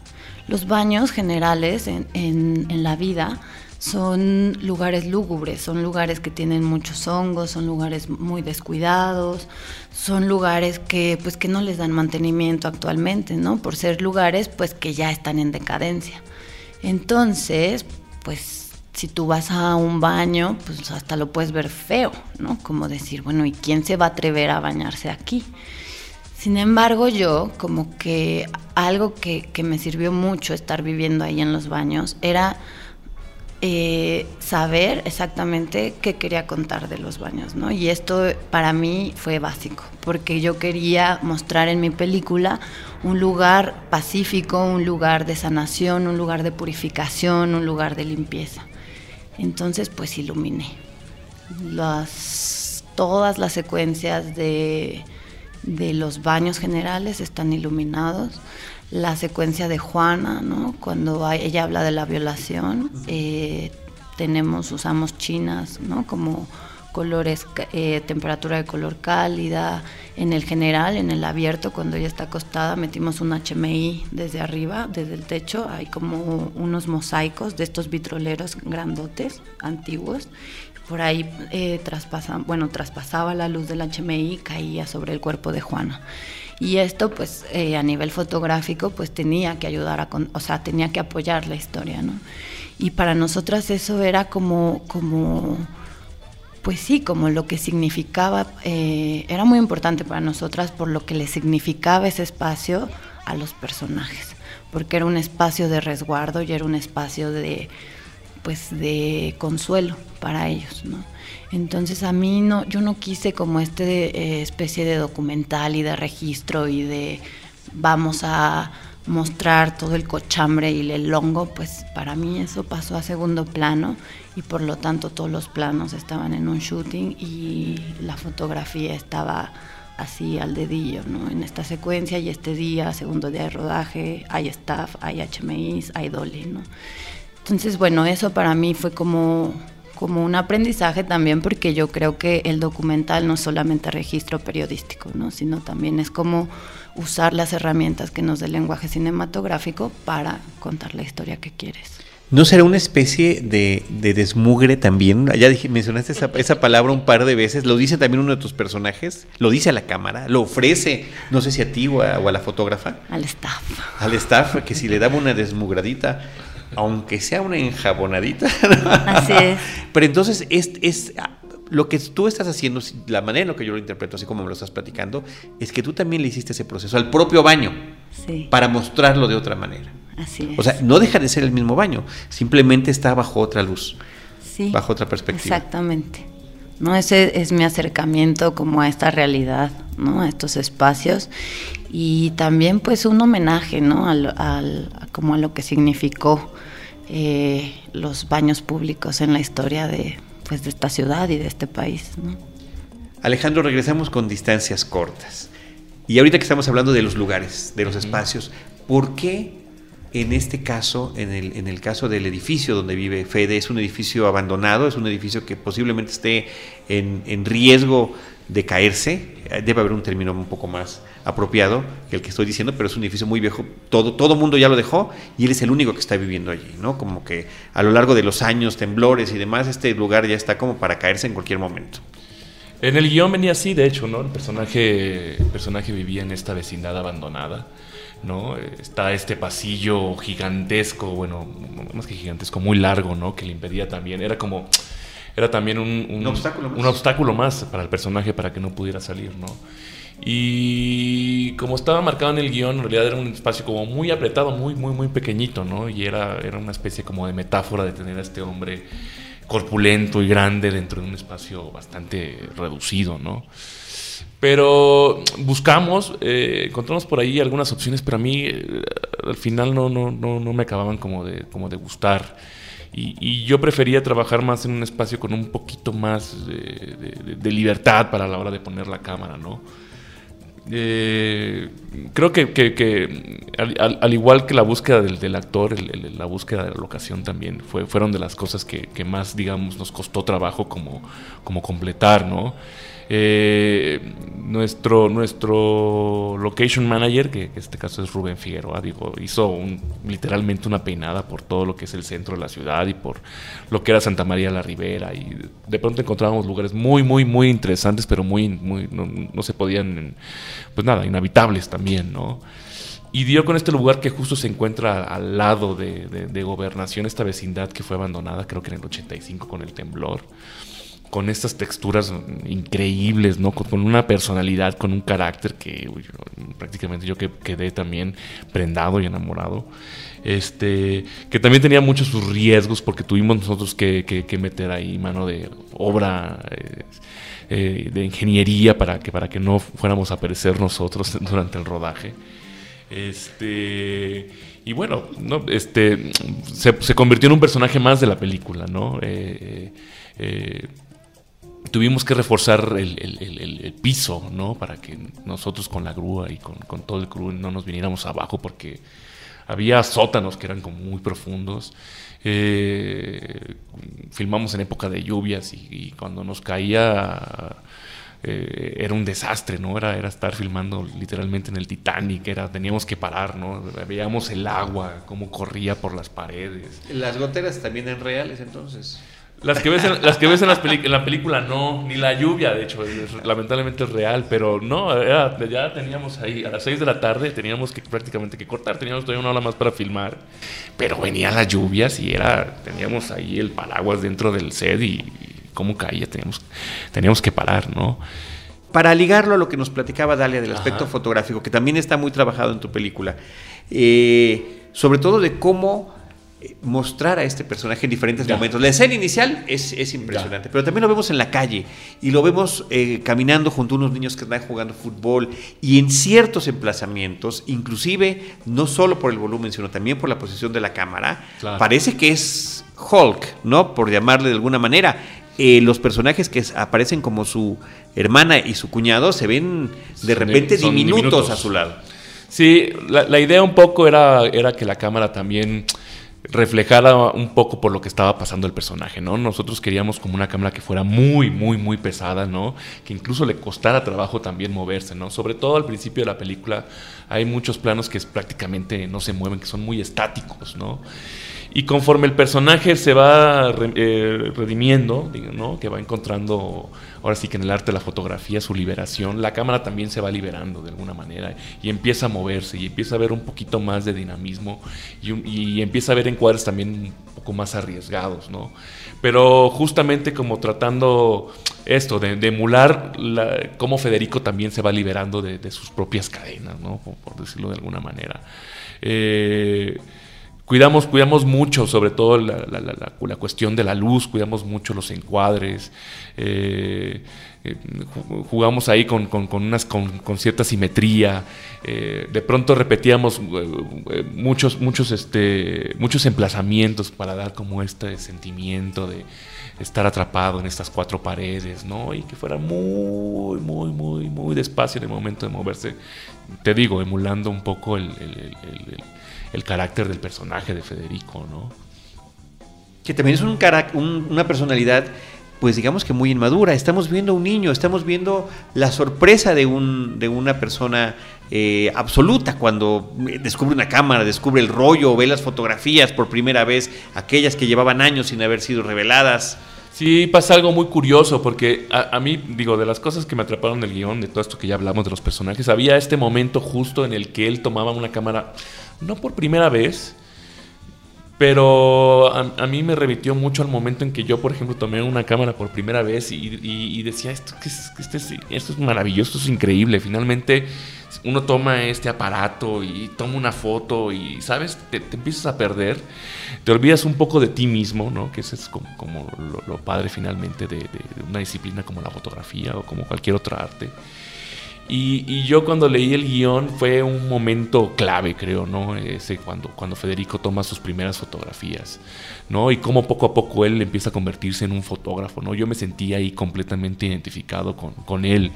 Los baños generales en, en, en, la vida son lugares lúgubres, son lugares que tienen muchos hongos, son lugares muy descuidados, son lugares que pues que no les dan mantenimiento actualmente, ¿no? Por ser lugares pues que ya están en decadencia. Entonces, pues si tú vas a un baño, pues hasta lo puedes ver feo, ¿no? Como decir, bueno, ¿y quién se va a atrever a bañarse aquí? Sin embargo, yo, como que algo que, que me sirvió mucho estar viviendo ahí en los baños era eh, saber exactamente qué quería contar de los baños, ¿no? Y esto para mí fue básico, porque yo quería mostrar en mi película un lugar pacífico, un lugar de sanación, un lugar de purificación, un lugar de limpieza. Entonces, pues iluminé. Las, todas las secuencias de, de los baños generales están iluminados. La secuencia de Juana, ¿no? cuando ella habla de la violación, eh, tenemos, usamos chinas, ¿no? como colores, eh, temperatura de color cálida. En el general, en el abierto, cuando ella está acostada, metimos un HMI desde arriba, desde el techo. Hay como unos mosaicos de estos vitroleros grandotes, antiguos. Por ahí eh, traspasan, bueno, traspasaba la luz del HMI y caía sobre el cuerpo de Juana. Y esto, pues, eh, a nivel fotográfico, pues tenía que ayudar a, o sea, tenía que apoyar la historia, ¿no? Y para nosotras eso era como, como, pues sí, como lo que significaba, eh, era muy importante para nosotras por lo que le significaba ese espacio a los personajes, porque era un espacio de resguardo y era un espacio de, pues, de consuelo para ellos, ¿no? Entonces a mí no, yo no quise como este eh, especie de documental y de registro y de vamos a mostrar todo el cochambre y el hongo, pues para mí eso pasó a segundo plano y por lo tanto todos los planos estaban en un shooting y la fotografía estaba así al dedillo, ¿no? En esta secuencia y este día, segundo día de rodaje, hay staff, hay HMIs, hay dolly, ¿no? Entonces, bueno, eso para mí fue como como un aprendizaje también porque yo creo que el documental no solamente registro periodístico, ¿no? sino también es como usar las herramientas que nos da el lenguaje cinematográfico para contar la historia que quieres. ¿No será una especie de, de desmugre también? Ya dije, mencionaste esa, esa, palabra un par de veces, lo dice también uno de tus personajes, lo dice a la cámara, lo ofrece, no sé si a ti o a, o a la fotógrafa. Al staff. Al staff, que si le daba una desmugradita, aunque sea una enjabonadita. Así es. Pero entonces es, es lo que tú estás haciendo, la manera en la que yo lo interpreto, así como me lo estás platicando, es que tú también le hiciste ese proceso al propio baño sí. para mostrarlo de otra manera. Así es. O sea, no deja de ser el mismo baño, simplemente está bajo otra luz, sí, bajo otra perspectiva. Exactamente. ¿no? Ese es mi acercamiento como a esta realidad, ¿no? A estos espacios y también pues un homenaje, ¿no? Al, al, como a lo que significó eh, los baños públicos en la historia de, pues, de esta ciudad y de este país, ¿no? Alejandro, regresamos con distancias cortas. Y ahorita que estamos hablando de los lugares, de los espacios, ¿por qué en este caso, en el, en el caso del edificio donde vive Fede, es un edificio abandonado, es un edificio que posiblemente esté en, en riesgo de caerse? Debe haber un término un poco más apropiado que el que estoy diciendo, pero es un edificio muy viejo, todo todo mundo ya lo dejó y él es el único que está viviendo allí, ¿no? Como que a lo largo de los años, temblores y demás, este lugar ya está como para caerse en cualquier momento. En el guion venía así, de hecho, ¿no? El personaje, el personaje vivía en esta vecindad abandonada, ¿no? Está este pasillo gigantesco, bueno, más que gigantesco, muy largo, ¿no? Que le impedía también, era como, era también un, un, un obstáculo, más. un obstáculo más para el personaje para que no pudiera salir, ¿no? Y como estaba marcado en el guion, en realidad era un espacio como muy apretado, muy, muy, muy pequeñito, ¿no? Y era, era una especie como de metáfora de tener a este hombre corpulento y grande dentro de un espacio bastante reducido, ¿no? Pero buscamos, eh, encontramos por ahí algunas opciones, pero a mí eh, al final no, no, no, no, me acababan como de, como de gustar. Y, yo prefería trabajar más en un espacio con un poquito más de, libertad para la hora de poner la cámara, ¿no? Eh, creo que, al, igual que la búsqueda del, actor, la búsqueda de la locación también fue, fueron de las cosas que, más, digamos, nos costó trabajo como, como completar, ¿no? Eh, nuestro, nuestro location manager, que, en este caso es Rubén Figueroa, hizo literalmente una peinada por todo lo que es el centro de la ciudad y por lo que era Santa María la Ribera. Y de pronto encontrábamos lugares muy, muy, muy interesantes, pero muy, muy no, se podían, pues nada, inhabitables también, ¿no? Y dio con este lugar que justo se encuentra al lado de, de gobernación, esta vecindad que fue abandonada, creo que en el 85 con el temblor con estas texturas increíbles, ¿no? Con, una personalidad, con un carácter que prácticamente yo que quedé también prendado y enamorado. Este, que también tenía muchos sus riesgos porque tuvimos nosotros que, meter ahí mano de obra eh, eh, de ingeniería para que, para que no fuéramos a perecer nosotros durante el rodaje. Este, y bueno, ¿no? este, se, convirtió en un personaje más de la película, ¿no? Eh, tuvimos que reforzar el, piso, ¿no? Para que nosotros con la grúa y con, todo el crew no nos viniéramos abajo porque había sótanos que eran como muy profundos. Eh, filmamos en época de lluvias y, cuando nos caía eh, era un desastre, ¿no? Era, era estar filmando literalmente en el Titanic, era, teníamos que parar, ¿no? Veíamos el agua, cómo corría por las paredes. ¿Las goteras también eran reales entonces? Las que ves en, las que ves en, la película no, ni la lluvia, de hecho, lamentablemente es real, pero no, ya teníamos ahí, a las 6 de la tarde teníamos que prácticamente que cortar, teníamos todavía una hora más para filmar, pero venía la lluvia y era, teníamos ahí el paraguas dentro del set y, cómo caía, teníamos, teníamos que parar, ¿no? Para ligarlo a lo que nos platicaba Dalia del aspecto fotográfico, que también está muy trabajado en tu película, eh, sobre todo de cómo mostrar a este personaje en diferentes momentos. La escena inicial es, impresionante, pero también lo vemos en la calle y lo vemos eh, caminando junto a unos niños que están jugando fútbol y en ciertos emplazamientos, inclusive no solo por el volumen, sino también por la posición de la cámara, parece que es Hulk, ¿no? Por llamarle de alguna manera. Eh, los personajes que aparecen como su hermana y su cuñado se ven de repente diminutos, a su lado. Sí, la, la, idea un poco era, era que la cámara también reflejada un poco por lo que estaba pasando el personaje, ¿no? Nosotros queríamos como una cámara que fuera muy, muy, muy pesada, ¿no? Que incluso le costara trabajo también moverse, ¿no? Sobre todo al principio de la película hay muchos planos que prácticamente no se mueven, que son muy estáticos, ¿no? Y conforme el personaje se va eh, redimiendo, que va encontrando, ahora sí que en el arte de la fotografía, su liberación, la cámara también se va liberando de alguna manera y empieza a moverse y empieza a ver un poquito más de dinamismo y, empieza a ver encuadres también un poco más arriesgados, ¿no? Pero justamente como tratando esto, de, emular cómo Federico también se va liberando de, sus propias cadenas, ¿no? Por, decirlo de alguna manera. Eh, Cuidamos, cuidamos mucho, sobre todo la, la, cuestión de la luz, cuidamos mucho los encuadres, eh, eh, jugamos ahí con, con, unas, con, cierta simetría, eh, de pronto repetíamos muchos, muchos, este, muchos emplazamientos para dar como este sentimiento de estar atrapado en estas cuatro paredes, ¿no? Y que fuera muy, muy, muy, muy despacio en el momento de moverse, te digo, emulando un poco el carácter del personaje de Federico, ¿no? Que también es un, una personalidad, pues digamos que muy inmadura. Estamos viendo a un niño, estamos viendo la sorpresa de, un, de una persona eh, absoluta cuando descubre una cámara, descubre el rollo, ve las fotografías por primera vez, aquellas que llevaban años sin haber sido reveladas. Sí, pasa algo muy curioso, porque a, mí, digo, de las cosas que me atraparon del guion, de todo esto que ya hablamos de los personajes, había este momento justo en el que él tomaba una cámara no por primera vez, Pero a, mí me revitió mucho al momento en que yo, por ejemplo, tomé una cámara por primera vez y, decía, esto, esto, es, maravilloso, esto es increíble. Finalmente uno toma este aparato y toma una foto y, ¿sabes? Te, empiezas a perder, te olvidas un poco de ti mismo, ¿no? Que ese es como, lo, padre finalmente de, de, una disciplina como la fotografía o como cualquier otra arte. Y, yo cuando leí el guion fue un momento clave, creo, ¿no? Ese cuando, cuando Federico toma sus primeras fotografías, ¿no? Y cómo poco a poco él empieza a convertirse en un fotógrafo, ¿no? Yo me sentía ahí completamente identificado con, con él.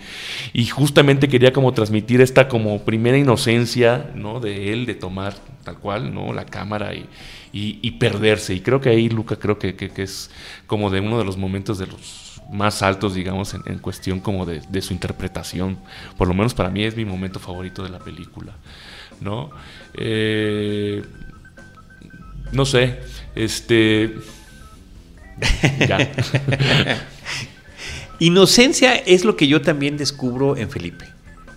Y justamente quería como transmitir esta como primera inocencia, ¿no? De él, de tomar tal cual, ¿no? La cámara y, y, perderse. Y creo que ahí, Luca, creo que, que, que es como de uno de los momentos de los más altos, digamos, en, cuestión como de, su interpretación. Por lo menos para mí es mi momento favorito de la película, ¿no? Eh, no sé, este... Inocencia es lo que yo también descubro en Felipe.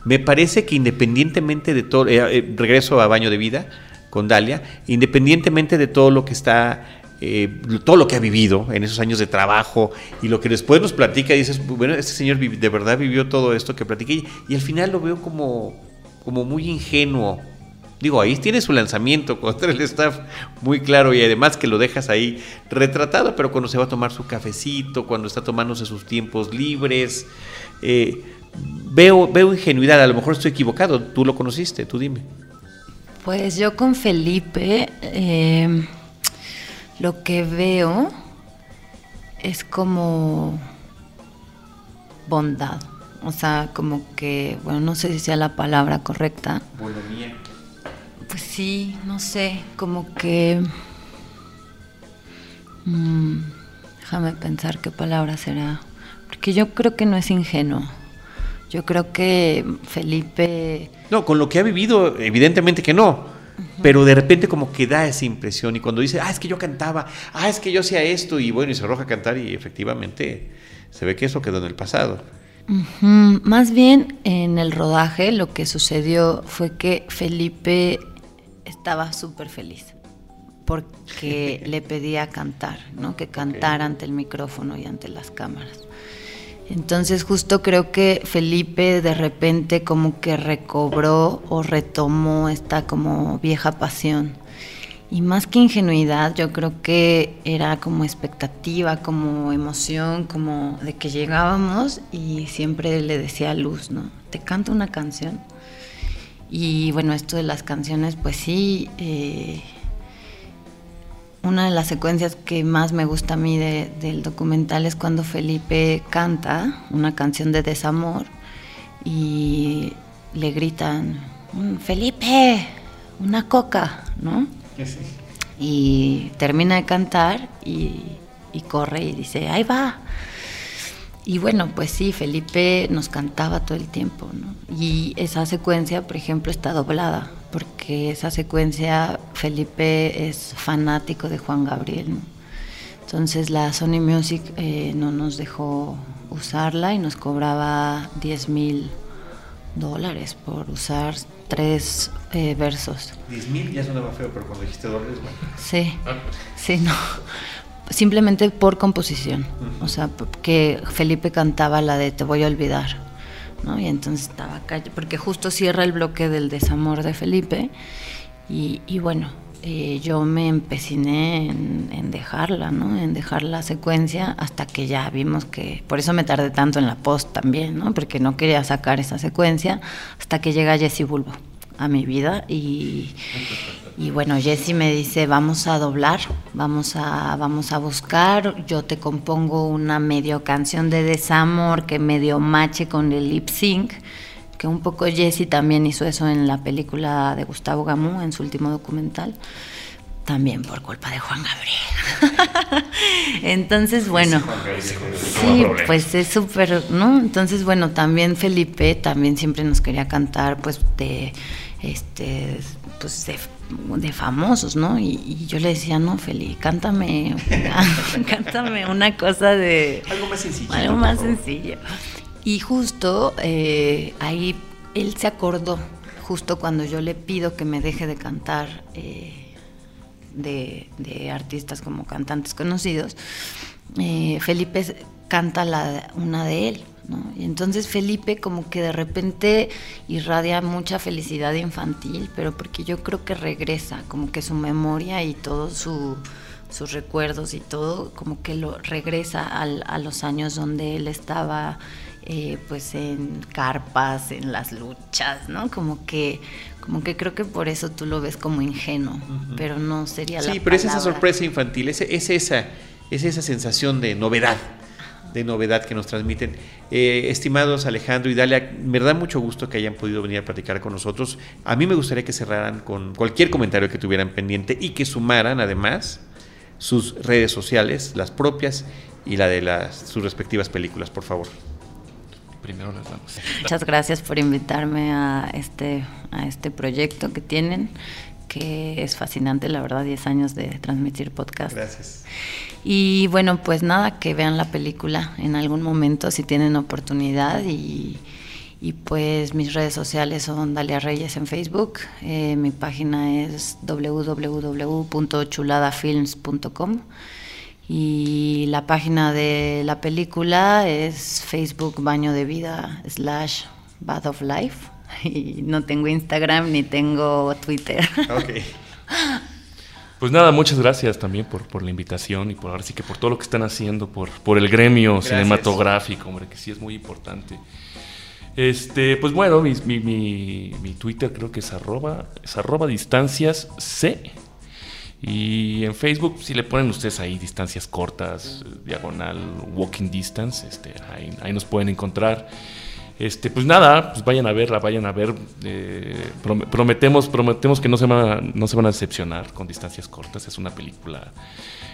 Me parece que independientemente de todo, eh, eh, regreso a Baño de Vida con Dalia, independientemente de todo lo que está eh, todo lo que ha vivido en esos años de trabajo y lo que después nos platica, y dices, bueno, este señor de verdad vivió todo esto que platiqué y al final lo veo como, como muy ingenuo. Digo, ahí tiene su lanzamiento contra el staff muy claro y además que lo dejas ahí retratado, pero cuando se va a tomar su cafecito, cuando está tomándose sus tiempos libres, eh, veo, veo ingenuidad, a lo mejor estoy equivocado, tú lo conociste, tú dime. Pues yo con Felipe... Eh lo que veo es como bondad. O sea, como que, bueno, no sé si sea la palabra correcta. Pues sí, no sé, como que... Mm, déjame pensar qué palabra será. Porque yo creo que no es ingenuo. Yo creo que Felipe... No, con lo que ha vivido, evidentemente que no pero de repente como que da esa impresión y cuando dice, ah, es que yo cantaba, ah, es que yo hacía esto y bueno, y se arroja a cantar y efectivamente se ve que eso quedó en el pasado. Más bien en el rodaje lo que sucedió fue que Felipe estaba súper feliz porque le pedía cantar, ¿no? que cantara ante el micrófono y ante las cámaras. Entonces justo creo que Felipe de repente como que recobró o retomó esta como vieja pasión. Y más que ingenuidad, yo creo que era como expectativa, como emoción, como de que llegábamos y siempre le decía a Luz, ¿no? Te canto una canción. Y bueno, esto de las canciones, pues sí, eh, una de las secuencias que más me gusta a mí del documental es cuando Felipe canta una canción de desamor y le gritan, mm, Felipe, una coca, ¿no? Y termina de cantar y, y corre y dice, ahí va. Y bueno, pues sí, Felipe nos cantaba todo el tiempo, ¿no? Y esa secuencia, por ejemplo, está doblada, porque esa secuencia Felipe es fanático de Juan Gabriel, ¿no? Entonces la Sony Music eh, no nos dejó usarla y nos cobraba 10 mil dólares por usar tres eh, versos. 10 mil ya sonaba feo, pero cuando dijiste dólares, bueno. Sí, sí, no simplemente por composición. O sea, que Felipe cantaba la de Te voy a olvidar. ¿No? Y entonces estaba acá, porque justo cierra el bloque del desamor de Felipe. Y, bueno, eh, yo me empeciné en, dejarla, ¿no? En dejar la secuencia hasta que ya vimos que. Por eso me tardé tanto en la post también, ¿no? Porque no quería sacar esa secuencia hasta que llega Jesse Bulbo a mi vida y, y bueno, Jesse me dice, vamos a doblar, vamos a, vamos a buscar, yo te compongo una medio canción de desamor que medio mache con el lip sync, que un poco Jesse también hizo eso en la película de Gustavo Gamú, en su último documental también por culpa de Juan Gabriel. Entonces, bueno, sí, pues es súper, ¿no? Entonces, bueno, también Felipe también siempre nos quería cantar, pues, de este, pues de, famosos, ¿no? Y, yo le decía, no, Feli, cántame, cántame una cosa de... Algo más sencillo. Algo más sencillo. Y justo eh, ahí él se acordó, justo cuando yo le pido que me deje de cantar eh, de, de artistas como cantantes conocidos, eh, Felipe canta la, una de él. ¿No? Y entonces Felipe como que de repente irradia mucha felicidad infantil, pero porque yo creo que regresa, como que su memoria y todos su, sus recuerdos y todo, como que lo regresa al, a los años donde él estaba eh, pues en carpas, en las luchas, ¿no? Como que, como que creo que por eso tú lo ves como ingenuo, pero no sería la Sí, pero es esa sorpresa infantil, es, es esa, es esa sensación de novedad, de novedad que nos transmiten. Eh, estimados Alejandro y Dalia, me da mucho gusto que hayan podido venir a platicar con nosotros. A mí me gustaría que cerraran con cualquier comentario que tuvieran pendiente y que sumaran además sus redes sociales, las propias y la de las, sus respectivas películas, por favor. Primero las damos. Muchas gracias por invitarme a este, a este proyecto que tienen, que es fascinante, la verdad, 10 años de transmitir podcast. Gracias. Y bueno, pues nada, que vean la película en algún momento si tienen oportunidad y, y pues mis redes sociales son Dalia Reyes en Facebook, eh, mi página es www.chuladafilms.com y la página de la película es Facebook Baño de Vida slash Bath of Life y no tengo Instagram ni tengo Twitter. Ok. Pues nada, muchas gracias también por, por la invitación y por ahora sí que por todo lo que están haciendo, por, por el gremio Gracias. cinematográfico, hombre, que sí es muy importante. Este, pues bueno, mi, mi, mi- mi Twitter creo que es arroba, es arroba distancias C. Y en Facebook, si le ponen ustedes ahí distancias cortas, diagonal, walking distance, este, ahí, ahí nos pueden encontrar. Este, pues nada, pues vayan a verla, vayan a ver. eh, prom- prometemos, prometemos que no se, van a, no se van a decepcionar con distancias cortas. Es una película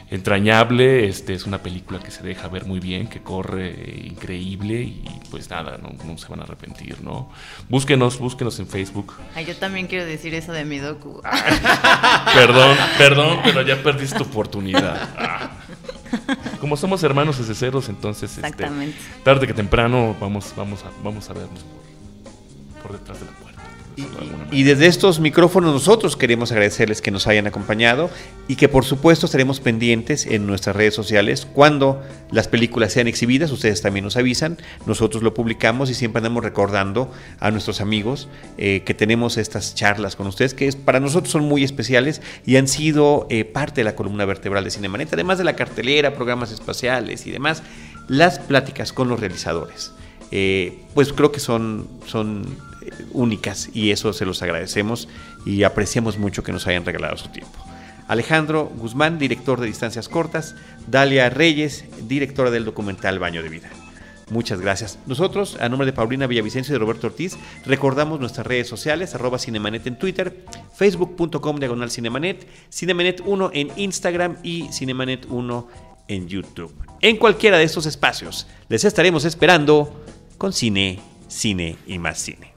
entrañable, este, es una película que se deja ver muy bien, que corre eh, increíble y pues nada, no, no se van a arrepentir, ¿no? Búsquenos, búsquenos en Facebook. Ay, yo también quiero decir eso de mi docu. Perdón, perdón, pero ya perdiste tu oportunidad. Ah. Como somos hermanos desde ceros, entonces este, tarde que temprano vamos, vamos, a, vamos a vernos por, por detrás de la puerta. Y desde estos micrófonos nosotros queremos agradecerles que nos hayan acompañado y que por supuesto estaremos pendientes en nuestras redes sociales cuando las películas sean exhibidas, ustedes también nos avisan, nosotros lo publicamos y siempre andamos recordando a nuestros amigos eh, que tenemos estas charlas con ustedes que es, para nosotros son muy especiales y han sido eh, parte de la columna vertebral de Cinemanet, además de la cartelera, programas espaciales y demás, las pláticas con los realizadores. Eh, pues creo que son, son únicas y eso se los agradecemos y apreciamos mucho que nos hayan regalado su tiempo. Alejandro Guzmán, director de Distancias Cortas, Dalia Reyes, directora del documental Baño de Vida. Muchas gracias. Nosotros, a nombre de Paulina Villavicencio y de Roberto Ortiz, recordamos nuestras redes sociales, arroba Cinemanet en Twitter, facebook.com diagonal Cinemanet, Cinemanet 1 en Instagram y Cinemanet 1 en YouTube. En cualquiera de estos espacios, les estaremos esperando con cine, cine y más cine.